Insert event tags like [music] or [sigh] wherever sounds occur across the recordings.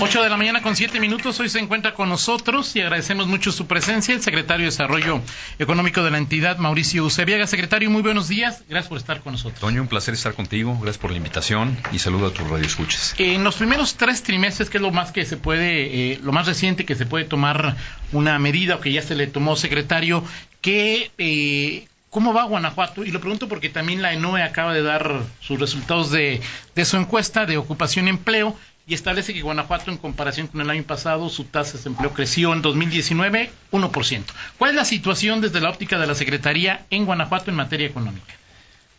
8 de la mañana con 7 minutos. Hoy se encuentra con nosotros y agradecemos mucho su presencia el secretario de Desarrollo Económico de la entidad, Mauricio Ucebiaga. Secretario, muy buenos días. Gracias por estar con nosotros. Toño, un placer estar contigo. Gracias por la invitación y saludo a tus radioescuchas. En los primeros tres trimestres, que es lo más que se puede, eh, lo más reciente que se puede tomar una medida o que ya se le tomó, secretario, que eh, ¿Cómo va Guanajuato? Y lo pregunto porque también la ENOE acaba de dar sus resultados de, de su encuesta de ocupación y empleo y establece que Guanajuato, en comparación con el año pasado, su tasa de empleo creció en 2019 1%. ¿Cuál es la situación desde la óptica de la Secretaría en Guanajuato en materia económica?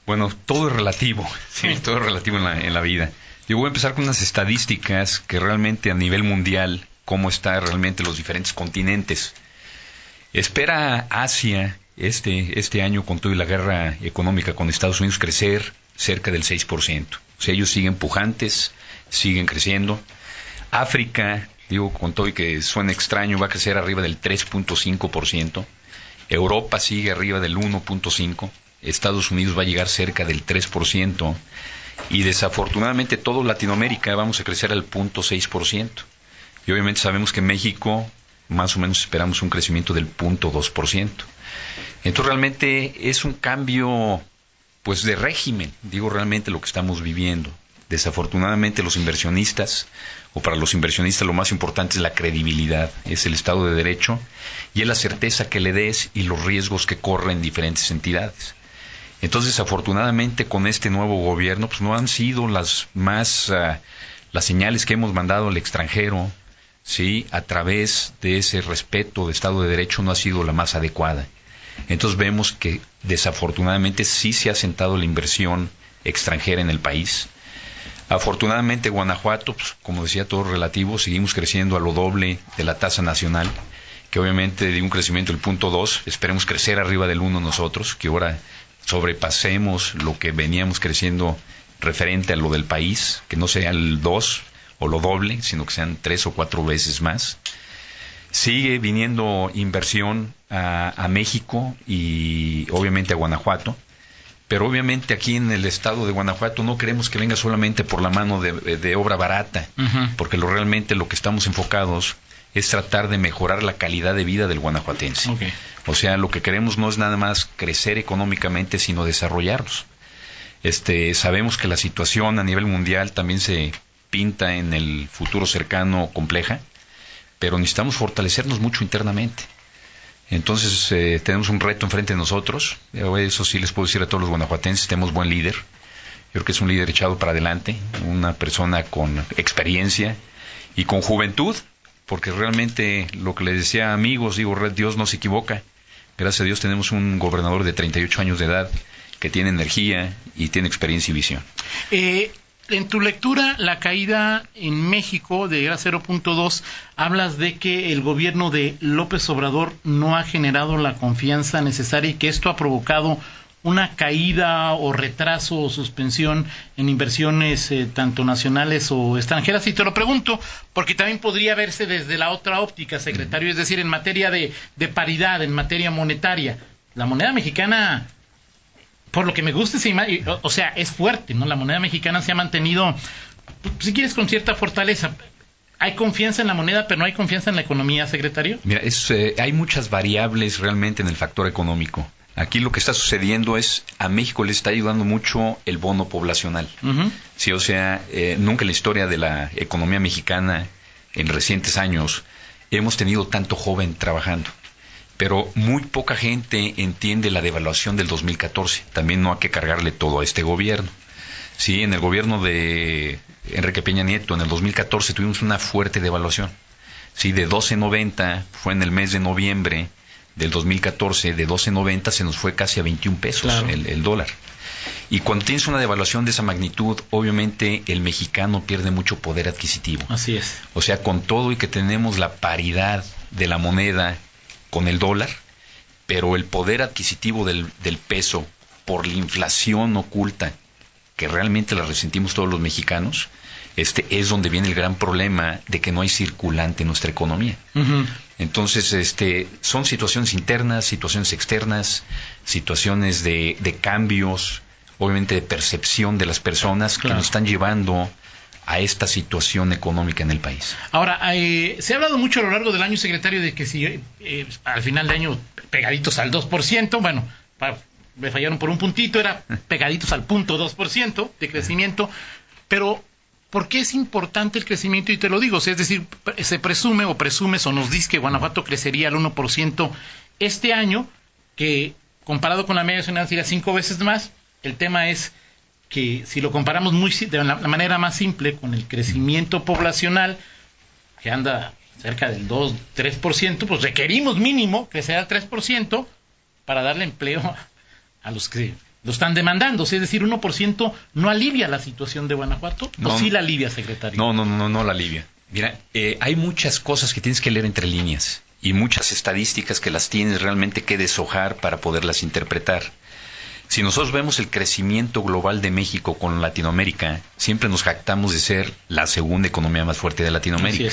Bueno, todo es relativo, sí, todo es relativo en la, en la vida. Yo voy a empezar con unas estadísticas que realmente a nivel mundial, cómo están realmente los diferentes continentes. Espera Asia este, este año con toda la guerra económica con Estados Unidos crecer cerca del 6%. O sea, ellos siguen pujantes, siguen creciendo. África, digo con todo y que suena extraño, va a crecer arriba del 3.5%. Europa sigue arriba del 1.5%. Estados Unidos va a llegar cerca del 3%. Y desafortunadamente todo Latinoamérica vamos a crecer al 0.6%. Y obviamente sabemos que México más o menos esperamos un crecimiento del 0.2%. Entonces realmente es un cambio pues de régimen, digo realmente lo que estamos viviendo. Desafortunadamente los inversionistas, o para los inversionistas lo más importante es la credibilidad, es el Estado de Derecho y es la certeza que le des y los riesgos que corren diferentes entidades. Entonces, desafortunadamente con este nuevo gobierno, pues no han sido las más, ah, las señales que hemos mandado al extranjero, sí, a través de ese respeto de Estado de Derecho no ha sido la más adecuada. Entonces vemos que desafortunadamente sí se ha sentado la inversión extranjera en el país Afortunadamente Guanajuato, pues, como decía todo relativo, seguimos creciendo a lo doble de la tasa nacional, que obviamente de un crecimiento del punto 2, esperemos crecer arriba del 1 nosotros, que ahora sobrepasemos lo que veníamos creciendo referente a lo del país, que no sea el 2 o lo doble, sino que sean tres o cuatro veces más. Sigue viniendo inversión a, a México y obviamente a Guanajuato pero obviamente aquí en el estado de Guanajuato no queremos que venga solamente por la mano de, obra barata, porque lo realmente lo que estamos enfocados es tratar de mejorar la calidad de vida del guanajuatense. O sea, lo que queremos no es nada más crecer económicamente, sino desarrollarlos. Este, sabemos que la situación a nivel mundial también se pinta en el futuro cercano compleja, pero necesitamos fortalecernos mucho internamente. Entonces eh, tenemos un reto enfrente de nosotros. Eso sí les puedo decir a todos los guanajuatenses, tenemos buen líder. Yo creo que es un líder echado para adelante, una persona con experiencia y con juventud, porque realmente lo que les decía amigos, digo, Dios no se equivoca. Gracias a Dios tenemos un gobernador de 38 años de edad que tiene energía y tiene experiencia y visión. Eh, en tu lectura, la caída en México de 0.2, hablas de que el gobierno de López Obrador no ha generado la confianza necesaria y que esto ha provocado una caída o retraso o suspensión en inversiones eh, tanto nacionales o extranjeras. Y te lo pregunto porque también podría verse desde la otra óptica, secretario, es decir, en materia de paridad, en materia monetaria. La moneda mexicana por lo que me gusta, o sea, es fuerte, ¿no? La moneda mexicana se ha mantenido, si quieres, con cierta fortaleza. ¿Hay confianza en la moneda, pero no hay confianza en la economía, secretario? Mira, eh, hay muchas variables realmente en el factor económico. Aquí lo que está sucediendo es a México le está ayudando mucho el bono poblacional. Sí, o sea, eh, nunca en la historia de la economía mexicana en recientes años hemos tenido tanto joven trabajando pero muy poca gente entiende la devaluación del 2014. También no hay que cargarle todo a este gobierno. Sí, en el gobierno de Enrique Peña Nieto, en el 2014 tuvimos una fuerte devaluación. Sí, de 12.90 fue en el mes de noviembre del 2014, de 12.90 se nos fue casi a 21 pesos el, el dólar. Y cuando tienes una devaluación de esa magnitud, obviamente el mexicano pierde mucho poder adquisitivo. Así es. O sea, con todo y que tenemos la paridad de la moneda con el dólar, pero el poder adquisitivo del, del peso por la inflación oculta, que realmente la resentimos todos los mexicanos, este es donde viene el gran problema de que no hay circulante en nuestra economía. Entonces, este, son situaciones internas, situaciones externas, situaciones de, de cambios, obviamente de percepción de las personas que nos están llevando a esta situación económica en el país. Ahora, eh, se ha hablado mucho a lo largo del año, secretario, de que si eh, al final de año pegaditos al 2%, bueno, me fallaron por un puntito, era [laughs] pegaditos al punto 2% de crecimiento, pero ¿por qué es importante el crecimiento? Y te lo digo, es decir, se presume o presumes o nos dice que Guanajuato crecería al 1% este año, que comparado con la media nacional sería cinco veces más. El tema es que si lo comparamos muy de la manera más simple con el crecimiento poblacional, que anda cerca del 2-3%, pues requerimos mínimo crecer al 3% para darle empleo a los que lo están demandando. Es decir, 1% no alivia la situación de Guanajuato, no, o sí la alivia, secretario. No, no, no, no la alivia. Mira, eh, hay muchas cosas que tienes que leer entre líneas y muchas estadísticas que las tienes realmente que deshojar para poderlas interpretar. Si nosotros vemos el crecimiento global de México con Latinoamérica, siempre nos jactamos de ser la segunda economía más fuerte de Latinoamérica.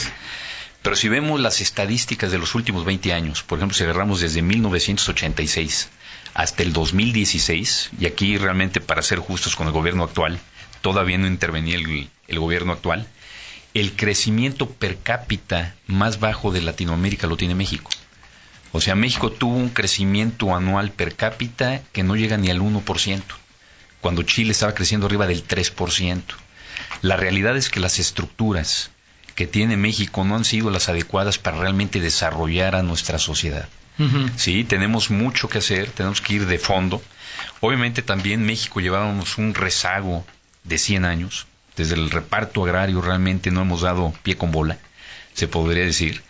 Pero si vemos las estadísticas de los últimos 20 años, por ejemplo, si agarramos desde 1986 hasta el 2016, y aquí realmente para ser justos con el gobierno actual, todavía no intervenía el, el gobierno actual, el crecimiento per cápita más bajo de Latinoamérica lo tiene México. O sea, México tuvo un crecimiento anual per cápita que no llega ni al 1%, cuando Chile estaba creciendo arriba del 3%. La realidad es que las estructuras que tiene México no han sido las adecuadas para realmente desarrollar a nuestra sociedad. Sí, tenemos mucho que hacer, tenemos que ir de fondo. Obviamente también México llevábamos un rezago de 100 años. Desde el reparto agrario realmente no hemos dado pie con bola, se podría decir.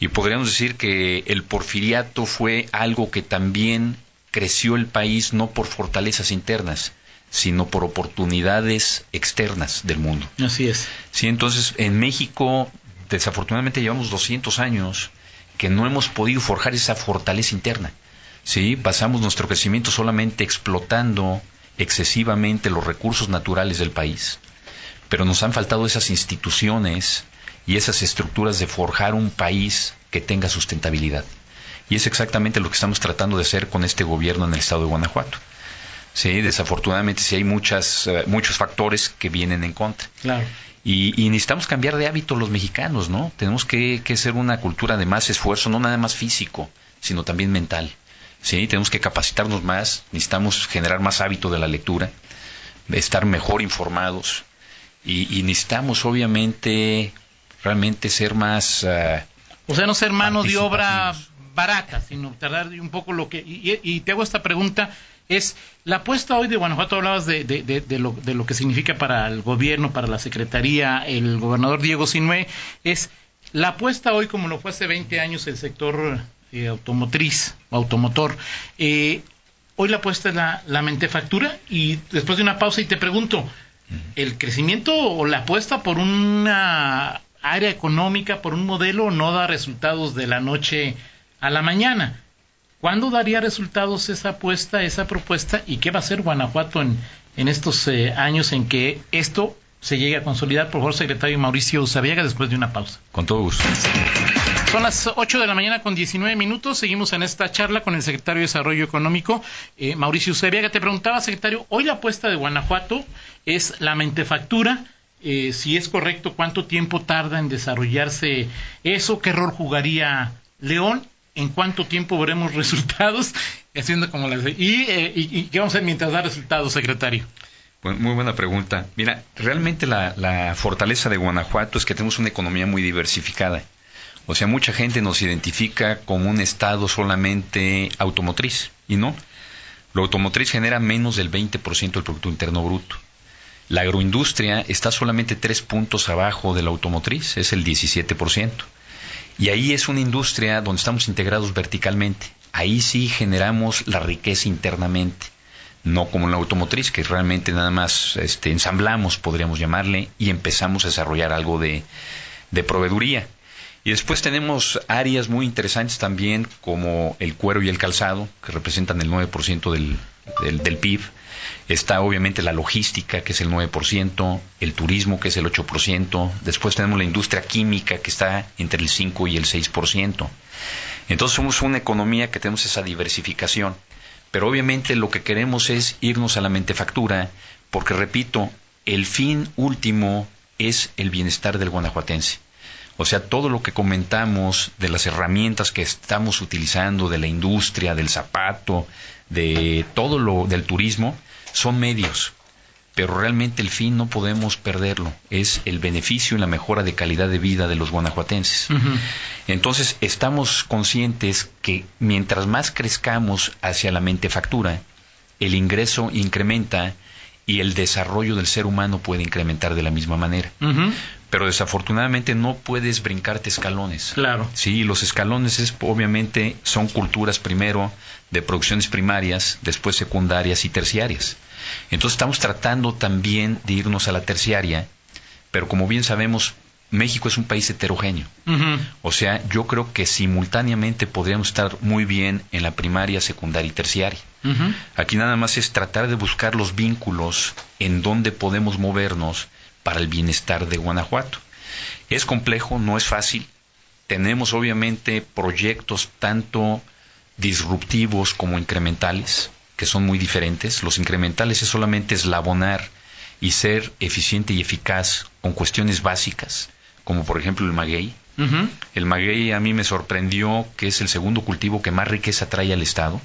Y podríamos decir que el porfiriato fue algo que también creció el país no por fortalezas internas, sino por oportunidades externas del mundo. Así es. Sí, entonces en México desafortunadamente llevamos 200 años que no hemos podido forjar esa fortaleza interna. Sí, pasamos nuestro crecimiento solamente explotando excesivamente los recursos naturales del país, pero nos han faltado esas instituciones y esas estructuras de forjar un país que tenga sustentabilidad. Y es exactamente lo que estamos tratando de hacer con este gobierno en el estado de Guanajuato. Sí, desafortunadamente sí hay muchas, eh, muchos factores que vienen en contra. Claro. Y, necesitamos cambiar de hábito los mexicanos, ¿no? Tenemos que, que ser una cultura de más esfuerzo, no nada más físico, sino también mental. Sí, tenemos que capacitarnos más, necesitamos generar más hábito de la lectura, estar mejor informados y, y necesitamos obviamente realmente ser más... Uh, o sea, no ser mano de obra barata, sino tardar un poco lo que... Y, te hago esta pregunta, es, la apuesta hoy de Guanajuato, hablabas de, de, lo, de lo que significa para el gobierno, para la Secretaría, el gobernador Diego Sinue, es la apuesta hoy, como lo fue hace 20 años el sector eh, automotriz, automotor, eh, hoy la apuesta es la, la mentefactura y después de una pausa y te pregunto, ¿el crecimiento o la apuesta por una área económica por un modelo no da resultados de la noche a la mañana. ¿Cuándo daría resultados esa apuesta, esa propuesta? ¿Y qué va a hacer Guanajuato en, en estos eh, años en que esto se llegue a consolidar? Por favor, secretario Mauricio Sabiaga, después de una pausa. Con todo gusto. Son las 8 de la mañana con 19 minutos. Seguimos en esta charla con el secretario de Desarrollo Económico, eh, Mauricio Sabiaga. Te preguntaba, secretario, hoy la apuesta de Guanajuato es la mentefactura eh, si es correcto, cuánto tiempo tarda en desarrollarse eso, qué rol jugaría León, en cuánto tiempo veremos [laughs] resultados, haciendo como las y, eh, qué vamos a hacer mientras da resultados, secretario. muy buena pregunta. Mira, realmente la, la fortaleza de Guanajuato es que tenemos una economía muy diversificada. O sea, mucha gente nos identifica como un estado solamente automotriz, y no. Lo automotriz genera menos del 20% del Producto Interno Bruto. La agroindustria está solamente tres puntos abajo de la automotriz, es el 17%. Y ahí es una industria donde estamos integrados verticalmente. Ahí sí generamos la riqueza internamente, no como la automotriz, que realmente nada más este, ensamblamos, podríamos llamarle, y empezamos a desarrollar algo de, de proveeduría. Y después tenemos áreas muy interesantes también como el cuero y el calzado, que representan el 9% del, del, del, PIB. Está obviamente la logística, que es el 9%, el turismo, que es el 8%. Después tenemos la industria química, que está entre el 5 y el 6%. Entonces somos una economía que tenemos esa diversificación. Pero obviamente lo que queremos es irnos a la mentefactura, porque repito, el fin último es el bienestar del guanajuatense. O sea, todo lo que comentamos de las herramientas que estamos utilizando, de la industria, del zapato, de todo lo del turismo, son medios. Pero realmente el fin no podemos perderlo, es el beneficio y la mejora de calidad de vida de los guanajuatenses. Uh -huh. Entonces, estamos conscientes que mientras más crezcamos hacia la mentefactura, el ingreso incrementa y el desarrollo del ser humano puede incrementar de la misma manera. Uh -huh. Pero desafortunadamente no puedes brincarte escalones. Claro. Sí, los escalones es, obviamente son culturas primero de producciones primarias, después secundarias y terciarias. Entonces estamos tratando también de irnos a la terciaria, pero como bien sabemos, México es un país heterogéneo. Uh -huh. O sea, yo creo que simultáneamente podríamos estar muy bien en la primaria, secundaria y terciaria. Uh -huh. Aquí nada más es tratar de buscar los vínculos en donde podemos movernos para el bienestar de Guanajuato. Es complejo, no es fácil. Tenemos obviamente proyectos tanto disruptivos como incrementales, que son muy diferentes. Los incrementales es solamente eslabonar y ser eficiente y eficaz con cuestiones básicas, como por ejemplo el maguey. Uh -huh. El maguey a mí me sorprendió que es el segundo cultivo que más riqueza trae al Estado.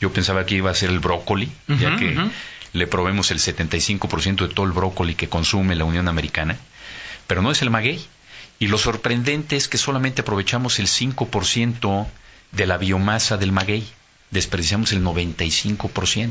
Yo pensaba que iba a ser el brócoli, uh -huh, ya que uh -huh. Le probemos el 75% de todo el brócoli que consume la Unión Americana, pero no es el maguey. Y lo sorprendente es que solamente aprovechamos el 5% de la biomasa del maguey, desperdiciamos el 95%.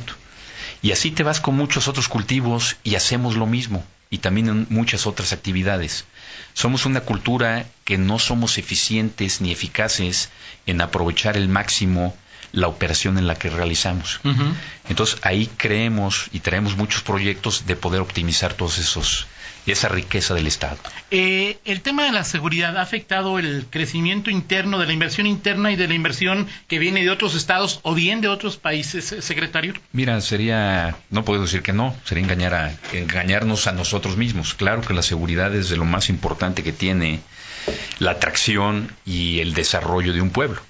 Y así te vas con muchos otros cultivos y hacemos lo mismo, y también en muchas otras actividades. Somos una cultura que no somos eficientes ni eficaces en aprovechar el máximo la operación en la que realizamos. Uh -huh. Entonces ahí creemos y traemos muchos proyectos de poder optimizar todos esos esa riqueza del Estado. Eh, el tema de la seguridad ha afectado el crecimiento interno de la inversión interna y de la inversión que viene de otros estados o bien de otros países, eh, secretario. Mira, sería, no puedo decir que no, sería engañar a, engañarnos a nosotros mismos. Claro que la seguridad es de lo más importante que tiene la atracción y el desarrollo de un pueblo.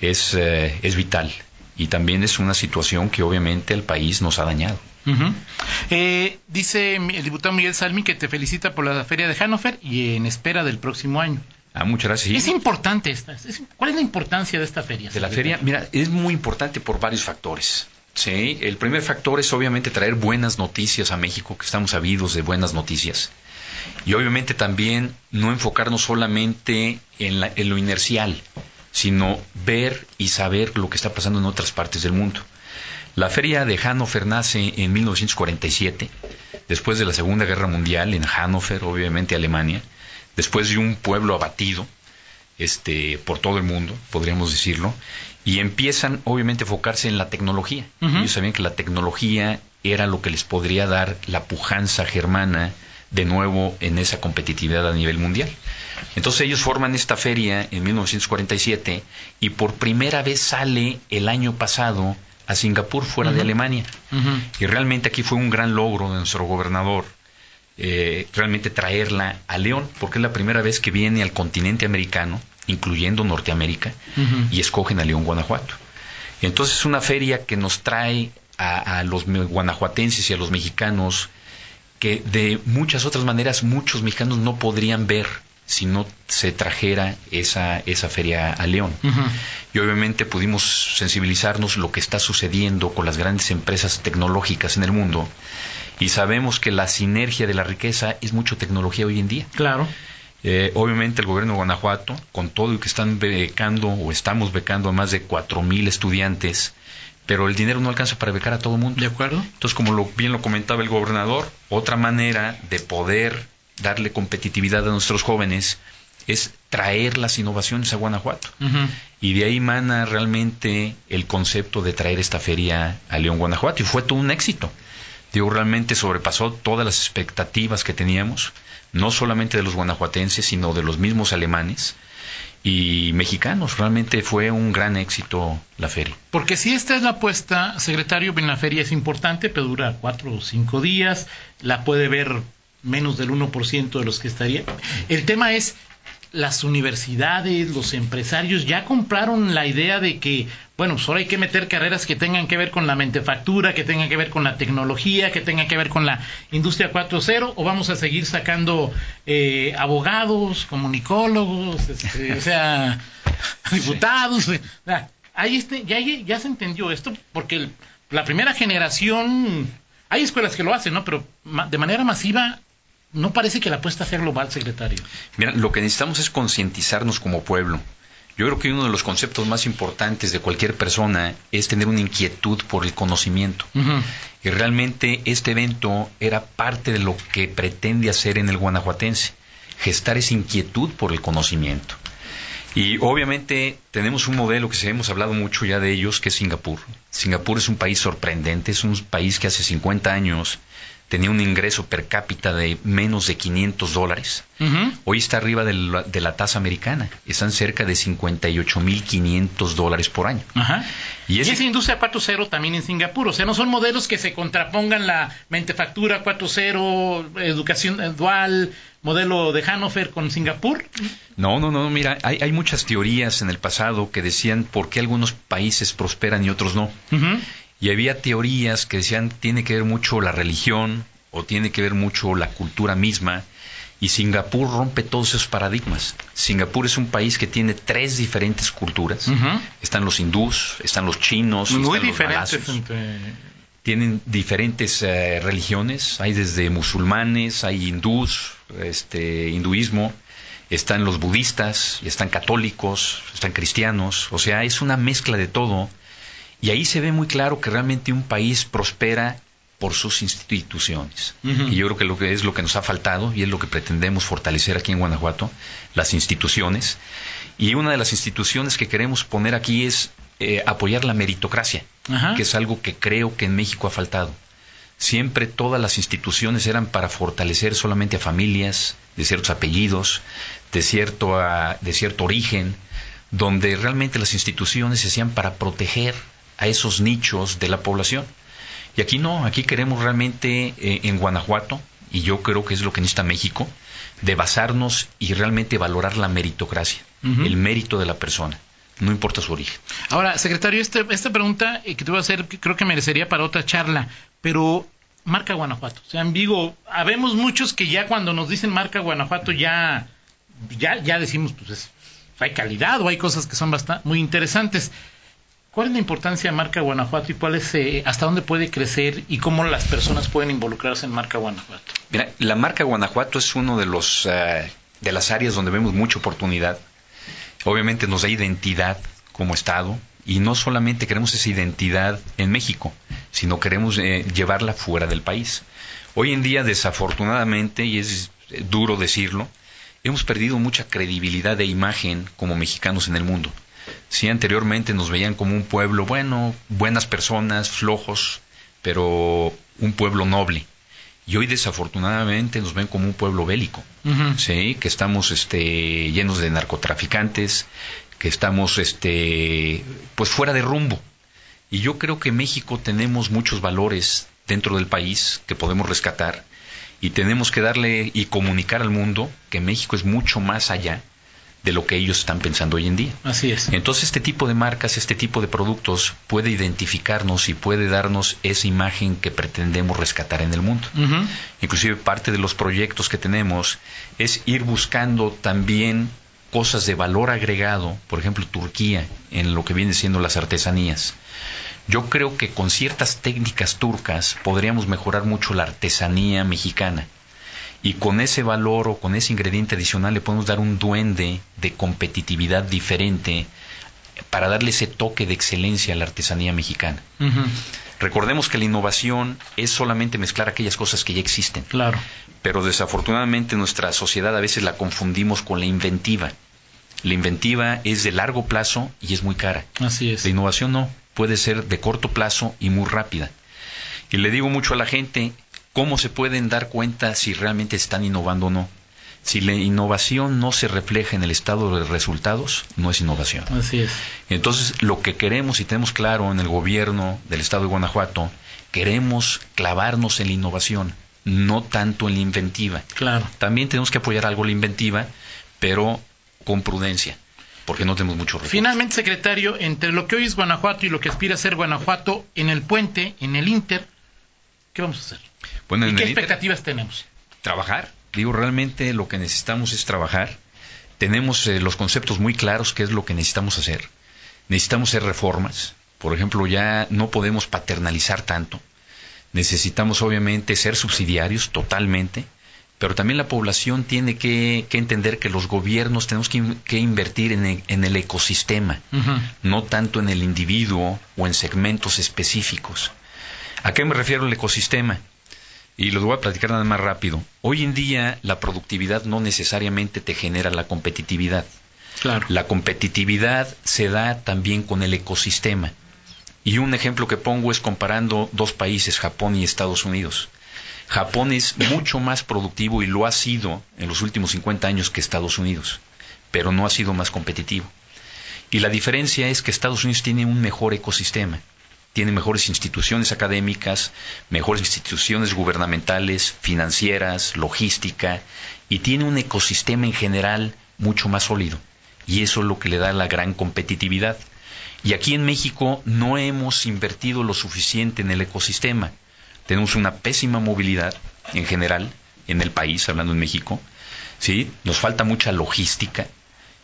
Es, eh, es vital y también es una situación que obviamente el país nos ha dañado. Uh -huh. eh, dice el diputado Miguel Salmi que te felicita por la feria de Hannover y en espera del próximo año. Ah, muchas gracias. Es importante esta. Es, ¿Cuál es la importancia de esta feria? De la feria, mira, es muy importante por varios factores. Sí, el primer factor es obviamente traer buenas noticias a México, que estamos sabidos de buenas noticias. Y obviamente también no enfocarnos solamente en, la, en lo inercial, sino ver y saber lo que está pasando en otras partes del mundo. La feria de Hannover nace en 1947, después de la Segunda Guerra Mundial, en Hannover, obviamente Alemania, después de un pueblo abatido este, por todo el mundo, podríamos decirlo, y empiezan obviamente a enfocarse en la tecnología. Uh -huh. Ellos sabían que la tecnología era lo que les podría dar la pujanza germana de nuevo en esa competitividad a nivel mundial. Entonces ellos forman esta feria en 1947 y por primera vez sale el año pasado a Singapur fuera uh -huh. de Alemania. Uh -huh. Y realmente aquí fue un gran logro de nuestro gobernador eh, realmente traerla a León, porque es la primera vez que viene al continente americano, incluyendo Norteamérica, uh -huh. y escogen a León, Guanajuato. Entonces es una feria que nos trae a, a los guanajuatenses y a los mexicanos que de muchas otras maneras muchos mexicanos no podrían ver si no se trajera esa, esa feria a León. Uh -huh. Y obviamente pudimos sensibilizarnos lo que está sucediendo con las grandes empresas tecnológicas en el mundo y sabemos que la sinergia de la riqueza es mucho tecnología hoy en día. Claro. Eh, obviamente el gobierno de Guanajuato, con todo el que están becando o estamos becando a más de cuatro mil estudiantes, pero el dinero no alcanza para becar a todo el mundo. De acuerdo. Entonces, como lo, bien lo comentaba el gobernador, otra manera de poder darle competitividad a nuestros jóvenes es traer las innovaciones a Guanajuato. Uh -huh. Y de ahí mana realmente el concepto de traer esta feria a León, Guanajuato. Y fue todo un éxito. Digo, realmente sobrepasó todas las expectativas que teníamos, no solamente de los guanajuatenses, sino de los mismos alemanes. Y mexicanos. Realmente fue un gran éxito la feria. Porque si esta es la apuesta, secretario, la feria es importante, pero dura cuatro o cinco días, la puede ver menos del 1% de los que estarían. El tema es, las universidades, los empresarios ya compraron la idea de que, bueno, solo hay que meter carreras que tengan que ver con la mentefactura, que tengan que ver con la tecnología, que tengan que ver con la industria 4.0, o vamos a seguir sacando eh, abogados, comunicólogos, este, o sea, [laughs] diputados. ahí este, ya, ya se entendió esto, porque la primera generación, hay escuelas que lo hacen, ¿no? Pero de manera masiva no parece que la apuesta sea global, secretario. Mira, lo que necesitamos es concientizarnos como pueblo. Yo creo que uno de los conceptos más importantes de cualquier persona es tener una inquietud por el conocimiento. Y realmente este evento era parte de lo que pretende hacer en el guanajuatense, gestar esa inquietud por el conocimiento. Y obviamente tenemos un modelo que hemos hablado mucho ya de ellos, que es Singapur. Singapur es un país sorprendente, es un país que hace 50 años tenía un ingreso per cápita de menos de 500 dólares. Hoy está arriba de la, tasa americana. Están cerca de 58.500 dólares por año. Y, esa industria 4.0 también en Singapur. O sea, no son modelos que se contrapongan la mentefactura 4.0, educación dual, modelo de Hannover con Singapur. No, no, no. Mira, hay, hay, muchas teorías en el pasado que decían por qué algunos países prosperan y otros no y había teorías que decían tiene que ver mucho la religión o tiene que ver mucho la cultura misma y Singapur rompe todos esos paradigmas. Singapur es un país que tiene tres diferentes culturas. Están los hindús, están los chinos, muy están diferentes. Los Tienen diferentes eh, religiones, hay desde musulmanes, hay hindús, este, hinduismo, están los budistas, y están católicos, están cristianos, o sea, es una mezcla de todo y ahí se ve muy claro que realmente un país prospera por sus instituciones. Y yo creo que lo que es lo que nos ha faltado y es lo que pretendemos fortalecer aquí en Guanajuato, las instituciones. Y una de las instituciones que queremos poner aquí es eh, apoyar la meritocracia, que es algo que creo que en México ha faltado. Siempre todas las instituciones eran para fortalecer solamente a familias de ciertos apellidos, de cierto, de cierto origen, donde realmente las instituciones se hacían para proteger a esos nichos de la población. Y aquí no, aquí queremos realmente eh, en Guanajuato, y yo creo que es lo que necesita México, de basarnos y realmente valorar la meritocracia, el mérito de la persona, no importa su origen. Ahora, secretario, este, esta pregunta eh, que te voy a hacer creo que merecería para otra charla, pero marca Guanajuato. O sea, en Vigo, habemos muchos que ya cuando nos dicen marca Guanajuato ya, ya, ya decimos, pues hay calidad o hay cosas que son bastante, muy interesantes. ¿Cuál es la importancia de Marca Guanajuato y cuál es, eh, hasta dónde puede crecer y cómo las personas pueden involucrarse en Marca Guanajuato? Mira, la Marca Guanajuato es uno de los eh, de las áreas donde vemos mucha oportunidad. Obviamente nos da identidad como Estado y no solamente queremos esa identidad en México, sino queremos eh, llevarla fuera del país. Hoy en día, desafortunadamente, y es duro decirlo, hemos perdido mucha credibilidad e imagen como mexicanos en el mundo. Sí, anteriormente nos veían como un pueblo bueno, buenas personas, flojos, pero un pueblo noble. Y hoy desafortunadamente nos ven como un pueblo bélico, sí, que estamos este, llenos de narcotraficantes, que estamos este, pues fuera de rumbo. Y yo creo que en México tenemos muchos valores dentro del país que podemos rescatar y tenemos que darle y comunicar al mundo que México es mucho más allá de lo que ellos están pensando hoy en día. Así es. Entonces este tipo de marcas, este tipo de productos puede identificarnos y puede darnos esa imagen que pretendemos rescatar en el mundo. Inclusive parte de los proyectos que tenemos es ir buscando también cosas de valor agregado, por ejemplo Turquía, en lo que viene siendo las artesanías. Yo creo que con ciertas técnicas turcas podríamos mejorar mucho la artesanía mexicana y con ese valor o con ese ingrediente adicional le podemos dar un duende de competitividad diferente para darle ese toque de excelencia a la artesanía mexicana. Recordemos que la innovación es solamente mezclar aquellas cosas que ya existen. Claro. Pero desafortunadamente nuestra sociedad a veces la confundimos con la inventiva. La inventiva es de largo plazo y es muy cara. Así es. La innovación no, puede ser de corto plazo y muy rápida. Y le digo mucho a la gente, ¿Cómo se pueden dar cuenta si realmente están innovando o no? Si la innovación no se refleja en el estado de resultados, no es innovación. Así es. Entonces, lo que queremos y tenemos claro en el gobierno del estado de Guanajuato, queremos clavarnos en la innovación, no tanto en la inventiva. Claro. También tenemos que apoyar algo la inventiva, pero con prudencia, porque no tenemos mucho recursos. Finalmente, secretario, entre lo que hoy es Guanajuato y lo que aspira a ser Guanajuato, en el puente, en el Inter, ¿qué vamos a hacer? ¿Y qué expectativas tenemos? trabajar. Digo, realmente lo que necesitamos es trabajar. Tenemos eh, los conceptos muy claros, qué es lo que necesitamos hacer. Necesitamos hacer reformas. Por ejemplo, ya no podemos paternalizar tanto. Necesitamos, obviamente, ser subsidiarios totalmente. Pero también la población tiene que, que entender que los gobiernos tenemos que, in- que invertir en el- en el ecosistema no tanto en el individuo o en segmentos específicos. ¿A qué me refiero el ecosistema? Y lo voy a platicar nada más rápido. Hoy en día la productividad no necesariamente te genera la competitividad. Claro. La competitividad se da también con el ecosistema. Y un ejemplo que pongo es comparando dos países, Japón y Estados Unidos. Japón es mucho más productivo y lo ha sido en los últimos 50 años que Estados Unidos, pero no ha sido más competitivo. Y la diferencia es que Estados Unidos tiene un mejor ecosistema, tiene mejores instituciones académicas, mejores instituciones gubernamentales, financieras, logística, y tiene un ecosistema en general mucho más sólido. Y eso es lo que le da la gran competitividad. Y aquí en México no hemos invertido lo suficiente en el ecosistema. Tenemos una pésima movilidad en general en el país, hablando en México. ¿sí? Nos falta mucha logística.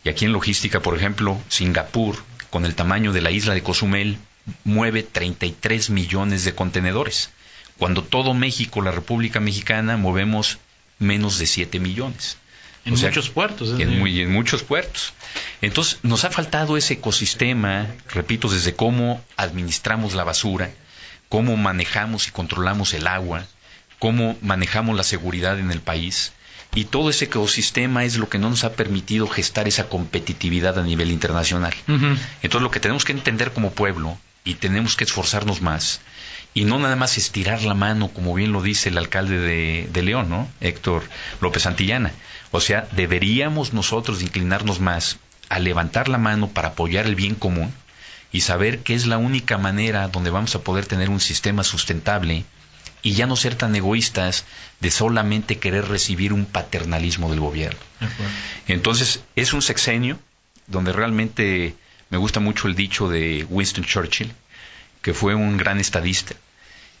Y aquí en logística, por ejemplo, Singapur, con el tamaño de la isla de Cozumel, mueve 33 millones de contenedores. Cuando todo México, la República Mexicana, movemos menos de 7 millones. En O sea, muchos puertos. en, muy- en muchos puertos. Entonces, nos ha faltado ese ecosistema, repito, desde cómo administramos la basura, cómo manejamos y controlamos el agua, cómo manejamos la seguridad en el país. Y todo ese ecosistema es lo que no nos ha permitido gestar esa competitividad a nivel internacional. Entonces, lo que tenemos que entender como pueblo, y tenemos que esforzarnos más, y no nada más estirar la mano, como bien lo dice el alcalde de, de León, ¿no? Héctor López Santillana. O sea, deberíamos nosotros inclinarnos más a levantar la mano para apoyar el bien común y saber que es la única manera donde vamos a poder tener un sistema sustentable y ya no ser tan egoístas de solamente querer recibir un paternalismo del gobierno. Entonces, es un sexenio donde realmente me gusta mucho el dicho de Winston Churchill, que fue un gran estadista.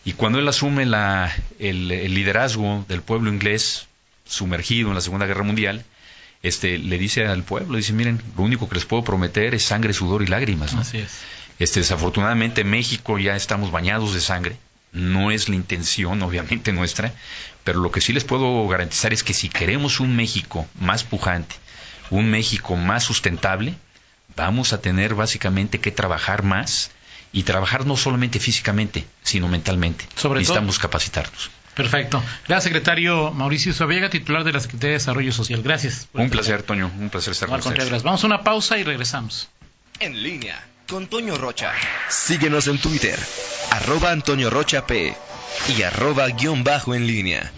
Y cuando él asume la- el, el liderazgo del pueblo inglés sumergido en la Segunda Guerra Mundial, este, le dice al pueblo, dice, miren, lo único que les puedo prometer es sangre, sudor y lágrimas. ¿no? Así es. Este, desafortunadamente en México ya estamos bañados de sangre. No es la intención, obviamente, nuestra, pero lo que sí les puedo garantizar es que si queremos un México más pujante, un México más sustentable, vamos a tener básicamente que trabajar más y trabajar no solamente físicamente, sino mentalmente. Sobre Necesitamos capacitarnos. Perfecto. Gracias, secretario Mauricio Suaviega, titular de la Secretaría de Desarrollo Social. Gracias. Un placer, Toño, un placer estar con ustedes. Vamos a una pausa y regresamos. En línea con Toño Rocha. Síguenos en Twitter, arroba Antonio Rocha P y arroba guion bajo en línea.